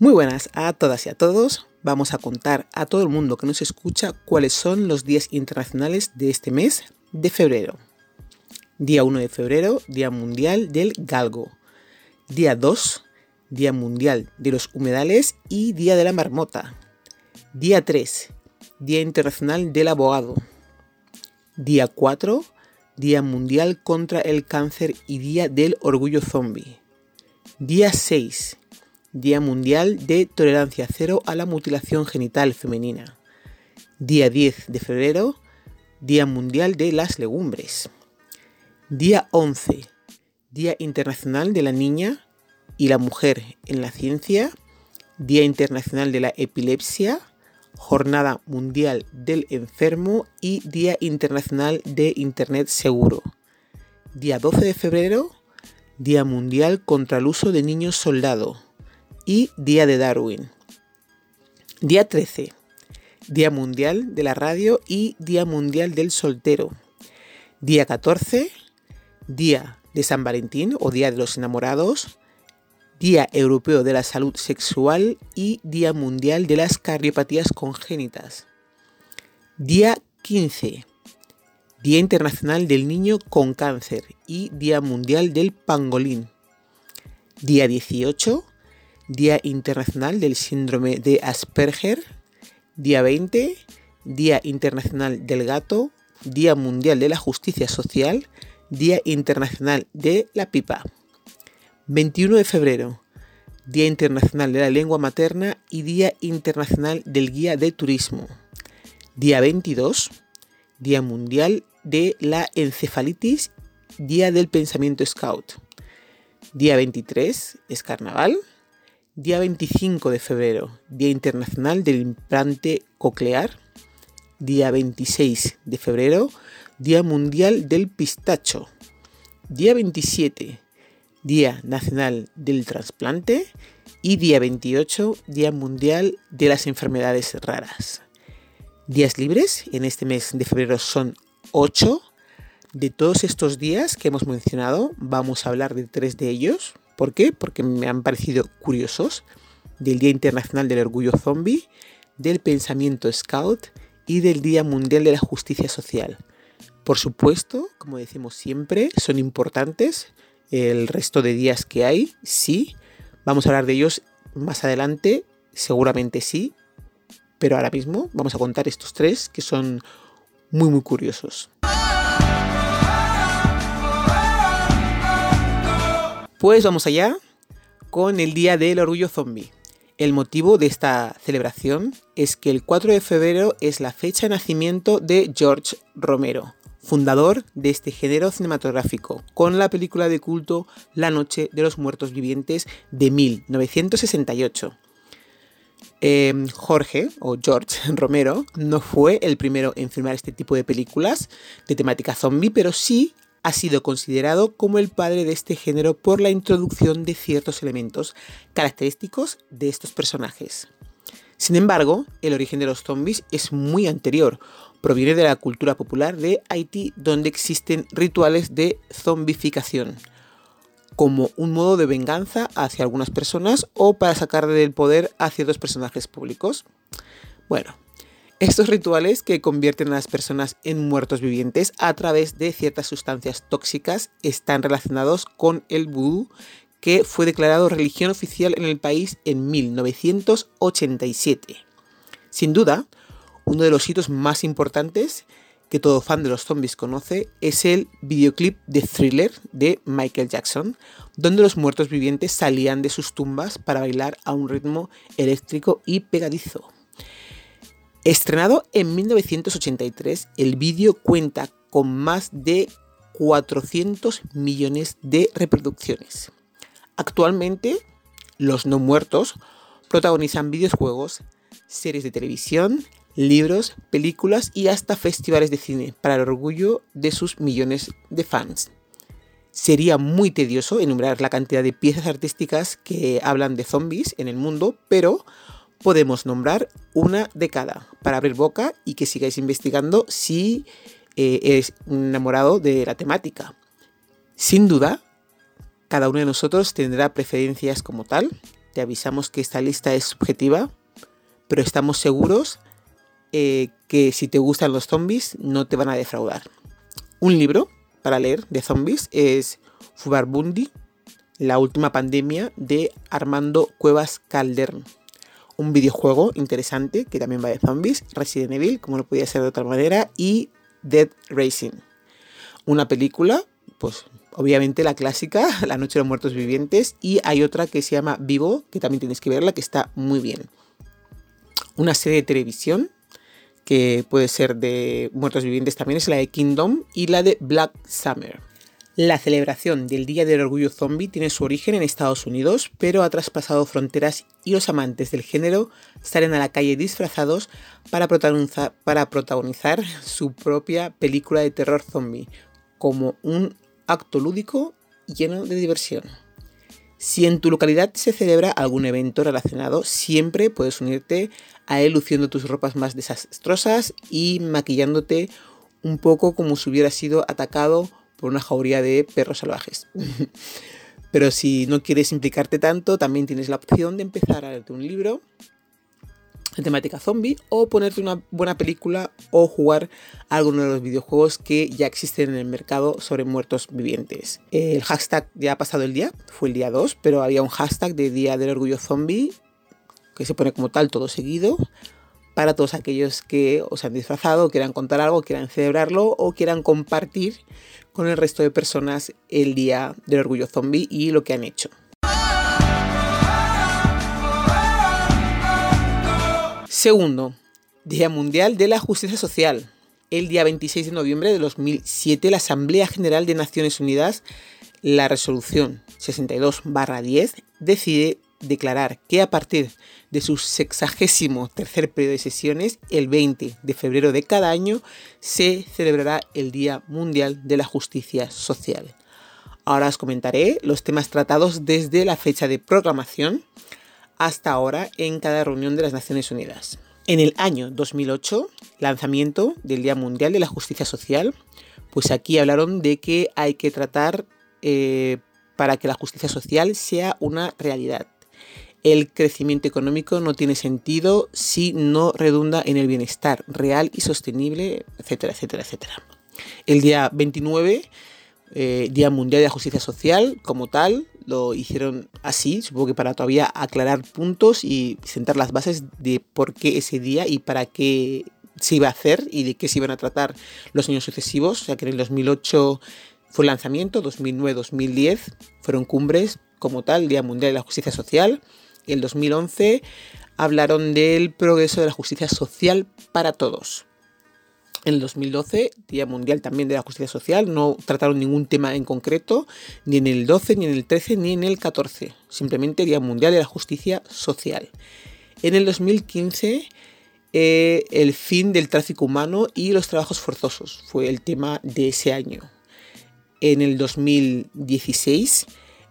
Muy buenas a todas y a todos. Vamos a contar a todo el mundo que nos escucha cuáles son los días internacionales de este mes de febrero. Día 1 de febrero, Día Mundial del Galgo. Día 2, Día Mundial de los Humedales y Día de la Marmota. Día 3, Día Internacional del Abogado. Día 4, Día Mundial contra el Cáncer y Día del Orgullo Zombie. Día 6, Día Mundial de Tolerancia Cero a la Mutilación Genital Femenina. Día 10 de febrero, Día Mundial de las Legumbres. Día 11, Día Internacional de la Niña y la Mujer en la Ciencia. Día Internacional de la Epilepsia. Jornada Mundial del Enfermo y Día Internacional de Internet Seguro. Día 12 de febrero, Día Mundial contra el uso de niños soldado y Día de Darwin. Día 13. Día Mundial de la Radio y Día Mundial del Soltero. Día 14. Día de San Valentín o Día de los Enamorados. Día Europeo de la Salud Sexual y Día Mundial de las Cardiopatías Congénitas. Día 15. Día Internacional del Niño con Cáncer y Día Mundial del Pangolín. Día 18. Día Internacional del Síndrome de Asperger, día 20, Día Internacional del Gato, Día Mundial de la Justicia Social, Día Internacional de la Pipa. 21 de febrero, Día Internacional de la Lengua Materna y Día Internacional del Guía de Turismo. Día 22, Día Mundial de la Encefalitis, Día del Pensamiento Scout. Día 23 es Carnaval. Día 25 de febrero, Día Internacional del Implante Coclear. Día 26 de febrero, Día Mundial del Pistacho. Día 27, Día Nacional del Trasplante. Y día 28, Día Mundial de las Enfermedades Raras. Días libres en este mes de febrero son 8. De todos estos días que hemos mencionado, vamos a hablar de tres de ellos. ¿Por qué? Porque me han parecido curiosos del Día Internacional del Orgullo Zombie, del Pensamiento Scout y del Día Mundial de la Justicia Social. Por supuesto, como decimos siempre, son importantes el resto de días que hay, sí. Vamos a hablar de ellos más adelante, seguramente sí, pero ahora mismo vamos a contar estos tres que son muy muy curiosos. Pues vamos allá con el Día del Orgullo Zombie. El motivo de esta celebración es que el 4 de febrero es la fecha de nacimiento de George Romero, fundador de este género cinematográfico, con la película de culto La Noche de los Muertos Vivientes de 1968. Em, Jorge, o George Romero, no fue el primero en filmar este tipo de películas de temática zombie, pero sí ha sido considerado como el padre de este género por la introducción de ciertos elementos característicos de estos personajes. Sin embargo, el origen de los zombies es muy anterior, proviene de la cultura popular de Haití donde existen rituales de zombificación, como un modo de venganza hacia algunas personas o para sacar del poder a ciertos personajes públicos. Bueno, estos rituales que convierten a las personas en muertos vivientes a través de ciertas sustancias tóxicas están relacionados con el vudú que fue declarado religión oficial en el país en 1987. Sin duda, uno de los hitos más importantes que todo fan de los zombies conoce es el videoclip de Thriller de Michael Jackson, donde los muertos vivientes salían de sus tumbas para bailar a un ritmo eléctrico y pegadizo. Estrenado en 1983, el vídeo cuenta con más de 400 millones de reproducciones. Actualmente, los no muertos protagonizan videojuegos, series de televisión, libros, películas y hasta festivales de cine para el orgullo de sus millones de fans. Sería muy tedioso enumerar la cantidad de piezas artísticas que hablan de zombies en el mundo, pero podemos nombrar una de cada para abrir boca y que sigáis investigando si eh, eres enamorado de la temática. Sin duda, cada uno de nosotros tendrá preferencias como tal, te avisamos que esta lista es subjetiva, pero estamos seguros eh, que si te gustan los zombies no te van a defraudar. Un libro para leer de zombies es Fubarbundi, la última pandemia de Armando Cuevas Caldern. Un videojuego interesante que también va de zombies, Resident Evil, como no podía ser de otra manera, y Dead Racing. Una película, pues obviamente la clásica, La Noche de los Muertos Vivientes, y hay otra que se llama Vivo, que también tienes que verla, que está muy bien. Una serie de televisión, que puede ser de Muertos Vivientes también, es la de Kingdom y la de Black Summer. La celebración del Día del Orgullo Zombie tiene su origen en Estados Unidos, pero ha traspasado fronteras y los amantes del género salen a la calle disfrazados para protagonizar, su propia película de terror zombie, como un acto lúdico lleno de diversión. Si en tu localidad se celebra algún evento relacionado, siempre puedes unirte a él luciendo tus ropas más desastrosas y maquillándote un poco como si hubieras sido atacado por una jauría de perros salvajes. Pero si no quieres implicarte tanto, también tienes la opción de empezar a leerte un libro en temática zombie o ponerte una buena película o jugar alguno de los videojuegos que ya existen en el mercado sobre muertos vivientes. El hashtag ya ha pasado el día, fue el día 2, pero había un hashtag de Día del Orgullo Zombie que se pone como tal todo seguido para todos aquellos que os han disfrazado, quieran contar algo, quieran celebrarlo o quieran compartir con el resto de personas el Día del Orgullo Zombie y lo que han hecho. Segundo, Día Mundial de la Justicia Social. El día 26 de noviembre de 2007, la Asamblea General de Naciones Unidas, la resolución 62-10, decide declarar que a partir de su sexagésimo tercer periodo de sesiones, el 20 de febrero de cada año, se celebrará el Día Mundial de la Justicia Social. Ahora os comentaré los temas tratados desde la fecha de programación hasta ahora en cada reunión de las Naciones Unidas. En el año 2008, lanzamiento del Día Mundial de la Justicia Social, pues aquí hablaron de que hay que tratar eh, para que la justicia social sea una realidad el crecimiento económico no tiene sentido si no redunda en el bienestar real y sostenible, etcétera, etcétera, etcétera. El día 29, eh, Día Mundial de la Justicia Social, como tal, lo hicieron así, supongo que para todavía aclarar puntos y sentar las bases de por qué ese día y para qué se iba a hacer y de qué se iban a tratar los años sucesivos. O sea que en el 2008 fue el lanzamiento, 2009-2010 fueron cumbres como tal, Día Mundial de la Justicia Social el 2011 hablaron del progreso de la justicia social para todos. En el 2012, Día Mundial también de la Justicia Social, no trataron ningún tema en concreto, ni en el 12, ni en el 13, ni en el 14. Simplemente Día Mundial de la Justicia Social. En el 2015, eh, el fin del tráfico humano y los trabajos forzosos fue el tema de ese año. En el 2016,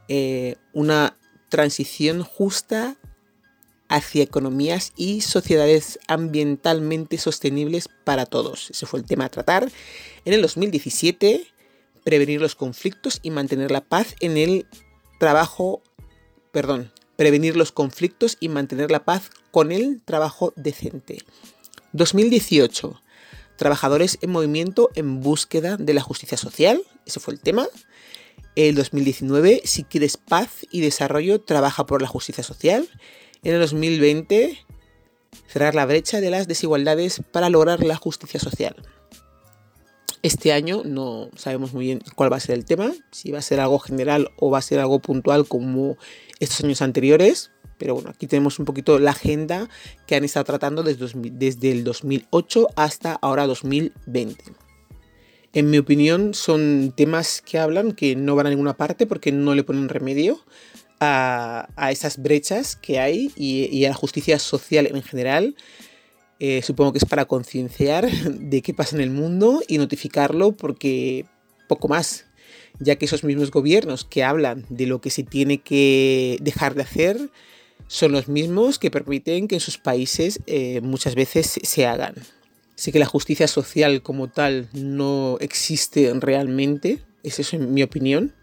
eh, una transición justa hacia economías y sociedades ambientalmente sostenibles para todos. Ese fue el tema a tratar. En el 2017, prevenir los conflictos y mantener la paz en el trabajo, perdón, prevenir los conflictos y mantener la paz con el trabajo decente. 2018, trabajadores en movimiento en búsqueda de la justicia social. Ese fue el tema el 2019, si quieres paz y desarrollo, trabaja por la justicia social. En el 2020, cerrar la brecha de las desigualdades para lograr la justicia social. Este año no sabemos muy bien cuál va a ser el tema, si va a ser algo general o va a ser algo puntual como estos años anteriores, pero bueno, aquí tenemos un poquito la agenda que han estado tratando desde, desde el 2008 hasta ahora 2020 en mi opinión, son temas que hablan que no van a ninguna parte porque no le ponen remedio a, esas brechas que hay y, a la justicia social en general. Eh, supongo que es para concienciar de qué pasa en el mundo y notificarlo porque poco más, ya que esos mismos gobiernos que hablan de lo que se tiene que dejar de hacer son los mismos que permiten que en sus países eh, muchas veces se hagan. Sé que la justicia social como tal no existe realmente, es eso en mi opinión,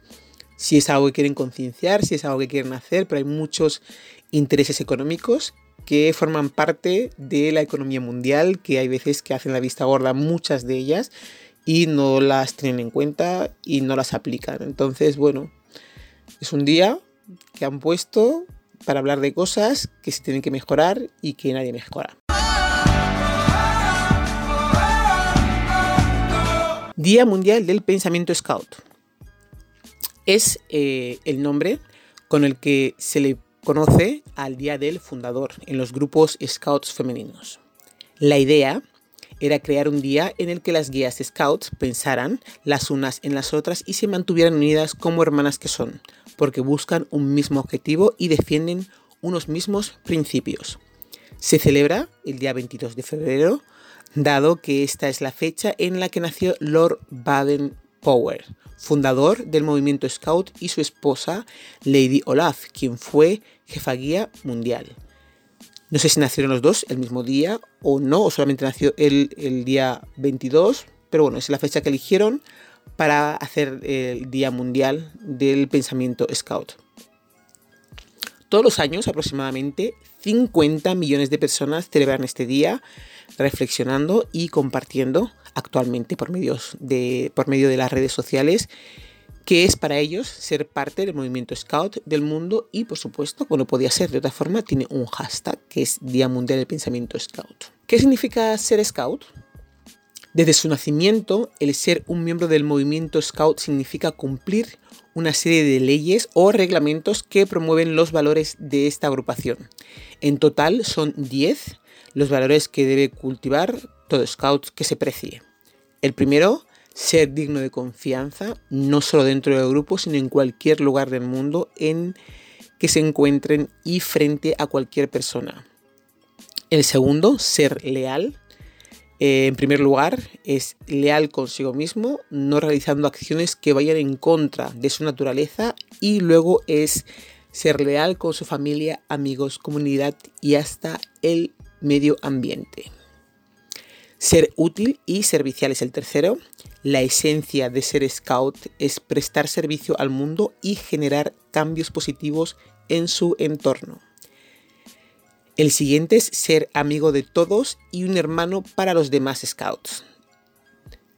si es algo que quieren concienciar, si es algo que quieren hacer, pero hay muchos intereses económicos que forman parte de la economía mundial, que hay veces que hacen la vista gorda muchas de ellas y no las tienen en cuenta y no las aplican. Entonces, bueno, es un día que han puesto para hablar de cosas que se tienen que mejorar y que nadie mejora. Día Mundial del Pensamiento Scout. Es eh, el nombre con el que se le conoce al Día del Fundador en los grupos Scouts femeninos. La idea era crear un día en el que las guías Scouts pensaran las unas en las otras y se mantuvieran unidas como hermanas que son, porque buscan un mismo objetivo y defienden unos mismos principios. Se celebra el día 22 de febrero, dado que esta es la fecha en la que nació Lord Baden-Powell, fundador del movimiento Scout, y su esposa, Lady Olaf, quien fue jefa guía mundial. No sé si nacieron los dos el mismo día o no, o solamente nació el, el día 22, pero bueno, es la fecha que eligieron para hacer el Día Mundial del Pensamiento Scout. Todos los años, aproximadamente 50 millones de personas celebran este día reflexionando y compartiendo actualmente por, medios de, por medio de las redes sociales que es para ellos ser parte del movimiento Scout del mundo y por supuesto, como podía ser de otra forma, tiene un hashtag que es Día Mundial del Pensamiento Scout. ¿Qué significa ser Scout? Desde su nacimiento, el ser un miembro del movimiento Scout significa cumplir una serie de leyes o reglamentos que promueven los valores de esta agrupación. En total son 10 los valores que debe cultivar todo Scout que se precie. El primero, ser digno de confianza, no solo dentro del grupo, sino en cualquier lugar del mundo en que se encuentren y frente a cualquier persona. El segundo, ser leal, eh, en primer lugar, es leal consigo mismo, no realizando acciones que vayan en contra de su naturaleza y luego es ser leal con su familia, amigos, comunidad y hasta el medio ambiente. Ser útil y servicial es el tercero. La esencia de ser scout es prestar servicio al mundo y generar cambios positivos en su entorno. El siguiente es ser amigo de todos y un hermano para los demás scouts.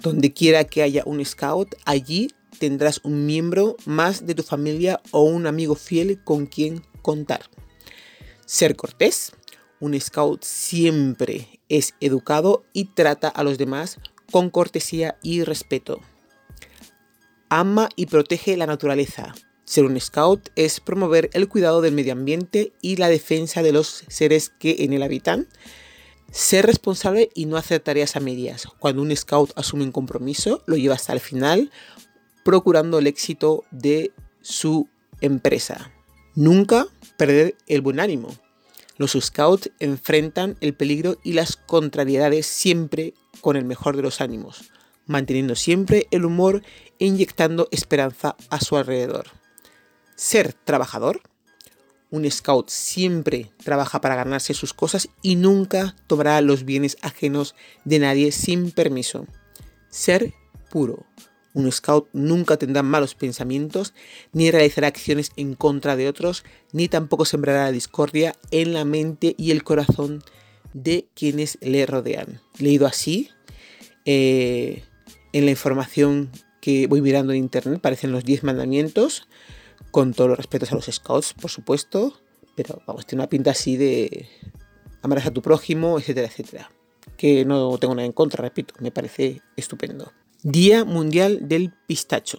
Donde quiera que haya un scout, allí tendrás un miembro más de tu familia o un amigo fiel con quien contar. Ser cortés. Un scout siempre es educado y trata a los demás con cortesía y respeto. Ama y protege la naturaleza. Ser un scout es promover el cuidado del medio ambiente y la defensa de los seres que en él habitan. Ser responsable y no hacer tareas a medias. Cuando un scout asume un compromiso, lo lleva hasta el final, procurando el éxito de su empresa. Nunca perder el buen ánimo. Los scouts enfrentan el peligro y las contrariedades siempre con el mejor de los ánimos, manteniendo siempre el humor e inyectando esperanza a su alrededor ser trabajador. Un scout siempre trabaja para ganarse sus cosas y nunca tomará los bienes ajenos de nadie sin permiso. Ser puro. Un scout nunca tendrá malos pensamientos, ni realizará acciones en contra de otros, ni tampoco sembrará discordia en la mente y el corazón de quienes le rodean. Leído así, eh, en la información que voy mirando en internet, parecen los 10 mandamientos, con todos los respetos a los scouts, por supuesto, pero vamos, tiene una pinta así de amarás a tu prójimo, etcétera, etcétera. Que no tengo nada en contra, repito, me parece estupendo. Día Mundial del Pistacho.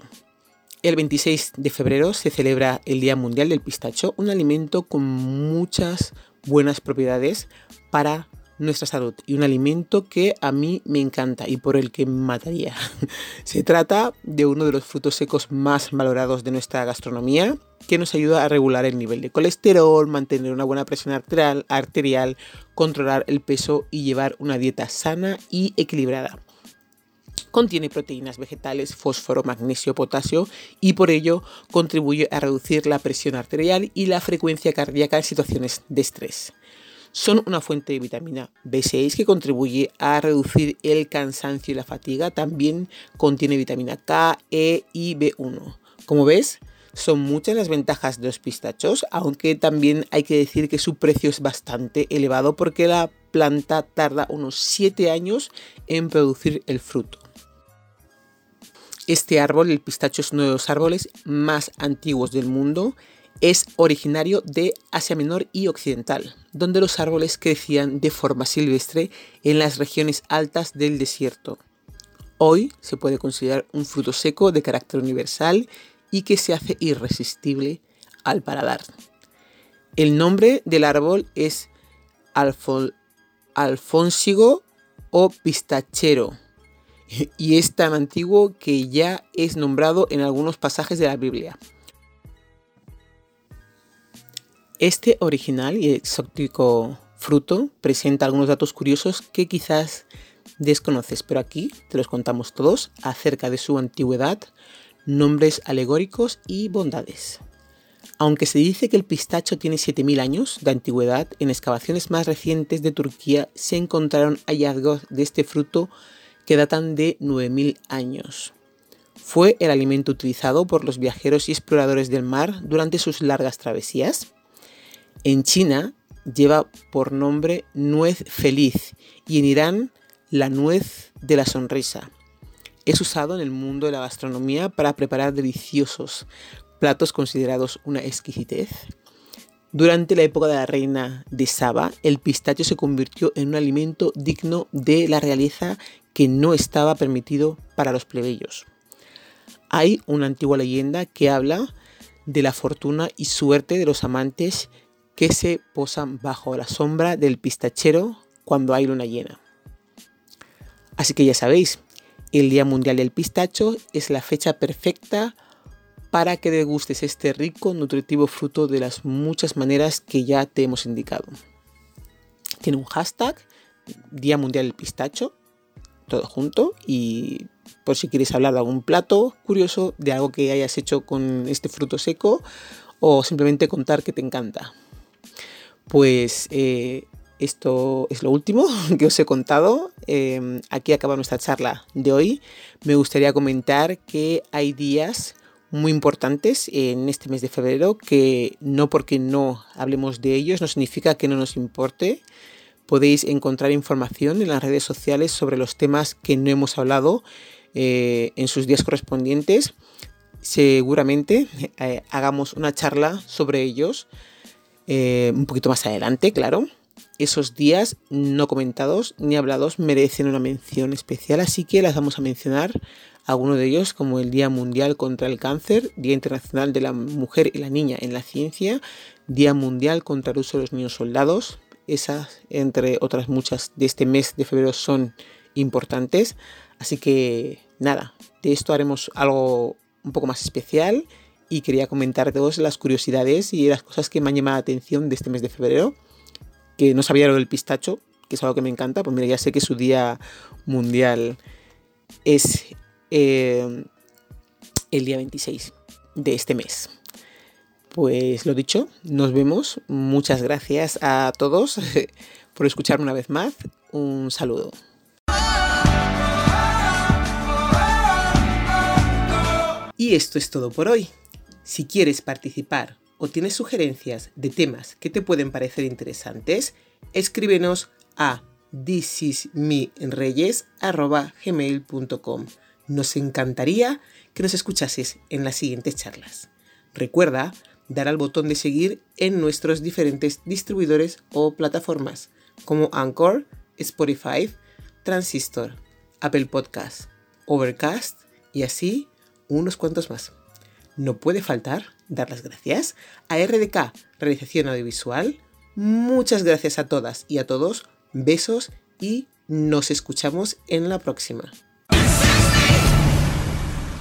El 26 de febrero se celebra el Día Mundial del Pistacho, un alimento con muchas buenas propiedades para nuestra salud y un alimento que a mí me encanta y por el que me mataría. Se trata de uno de los frutos secos más valorados de nuestra gastronomía que nos ayuda a regular el nivel de colesterol, mantener una buena presión arterial, arterial controlar el peso y llevar una dieta sana y equilibrada. Contiene proteínas vegetales, fósforo, magnesio, potasio y por ello contribuye a reducir la presión arterial y la frecuencia cardíaca en situaciones de estrés son una fuente de vitamina B6 que contribuye a reducir el cansancio y la fatiga. También contiene vitamina K, E y B1. Como ves, Son muchas las ventajas de los pistachos, aunque también hay que decir que su precio es bastante elevado porque la planta tarda unos 7 años en producir el fruto. Este árbol, el pistacho, es uno de los árboles más antiguos del mundo. Es originario de Asia Menor y Occidental, donde los árboles crecían de forma silvestre en las regiones altas del desierto. Hoy se puede considerar un fruto seco de carácter universal y que se hace irresistible al paladar. El nombre del árbol es alfonsigo o pistachero y es tan antiguo que ya es nombrado en algunos pasajes de la Biblia. Este original y exótico fruto presenta algunos datos curiosos que quizás desconoces, pero aquí te los contamos todos acerca de su antigüedad, nombres alegóricos y bondades. Aunque se dice que el pistacho tiene 7.000 años de antigüedad, en excavaciones más recientes de Turquía se encontraron hallazgos de este fruto datan de 9.000 años. Fue el alimento utilizado por los viajeros y exploradores del mar durante sus largas travesías. En China lleva por nombre nuez feliz y en Irán la nuez de la sonrisa. Es usado en el mundo de la gastronomía para preparar deliciosos platos considerados una exquisitez. Durante la época de la reina de Saba, el pistacho se convirtió en un alimento digno de la realeza que no estaba permitido para los plebeyos. Hay una antigua leyenda que habla de la fortuna y suerte de los amantes que se posan bajo la sombra del pistachero cuando hay luna llena. Así que ya sabéis, el Día Mundial del Pistacho es la fecha perfecta para que degustes este rico, nutritivo fruto de las muchas maneras que ya te hemos indicado. Tiene un hashtag, Día Mundial del Pistacho, todo junto, y por si quieres hablar de algún plato curioso, de algo que hayas hecho con este fruto seco, o simplemente contar que te encanta. Pues eh, esto es lo último que os he contado. Em, aquí acaba nuestra charla de hoy. Me gustaría comentar que hay días muy importantes en este mes de febrero que no porque no hablemos de ellos no significa que no nos importe. Podéis encontrar información en las redes sociales sobre los temas que no hemos hablado eh, en sus días correspondientes. Seguramente eh, hagamos una charla sobre ellos eh, un poquito más adelante, claro esos días no comentados ni hablados merecen una mención especial, así que las vamos a mencionar algunos de ellos como el Día Mundial contra el Cáncer, Día Internacional de la Mujer y la Niña en la Ciencia, Día Mundial contra el uso de los niños soldados. Esas, entre otras muchas de este mes de febrero, son importantes. Así que nada, de esto haremos algo un poco más especial y quería comentar todas las curiosidades y las cosas que me han llamado la atención de este mes de febrero que no sabía lo del pistacho, que es algo que me encanta, pues mira, ya sé que su día mundial es eh, el día 26 de este mes. Pues lo dicho, nos vemos. Muchas gracias a todos por escucharme una vez más. Un saludo. Y esto es todo por hoy. Si quieres participar o tienes sugerencias de temas que te pueden parecer interesantes, escríbenos a thisismireyes.gmail.com. Nos encantaría que nos escuchases en las siguientes charlas. Recuerda dar al botón de seguir en nuestros diferentes distribuidores o plataformas como Anchor, Spotify, Transistor, Apple Podcast, Overcast y así unos cuantos más. No puede faltar dar las gracias a RDK, Realización Audiovisual. Muchas gracias a todas y a todos. Besos y nos escuchamos en la próxima.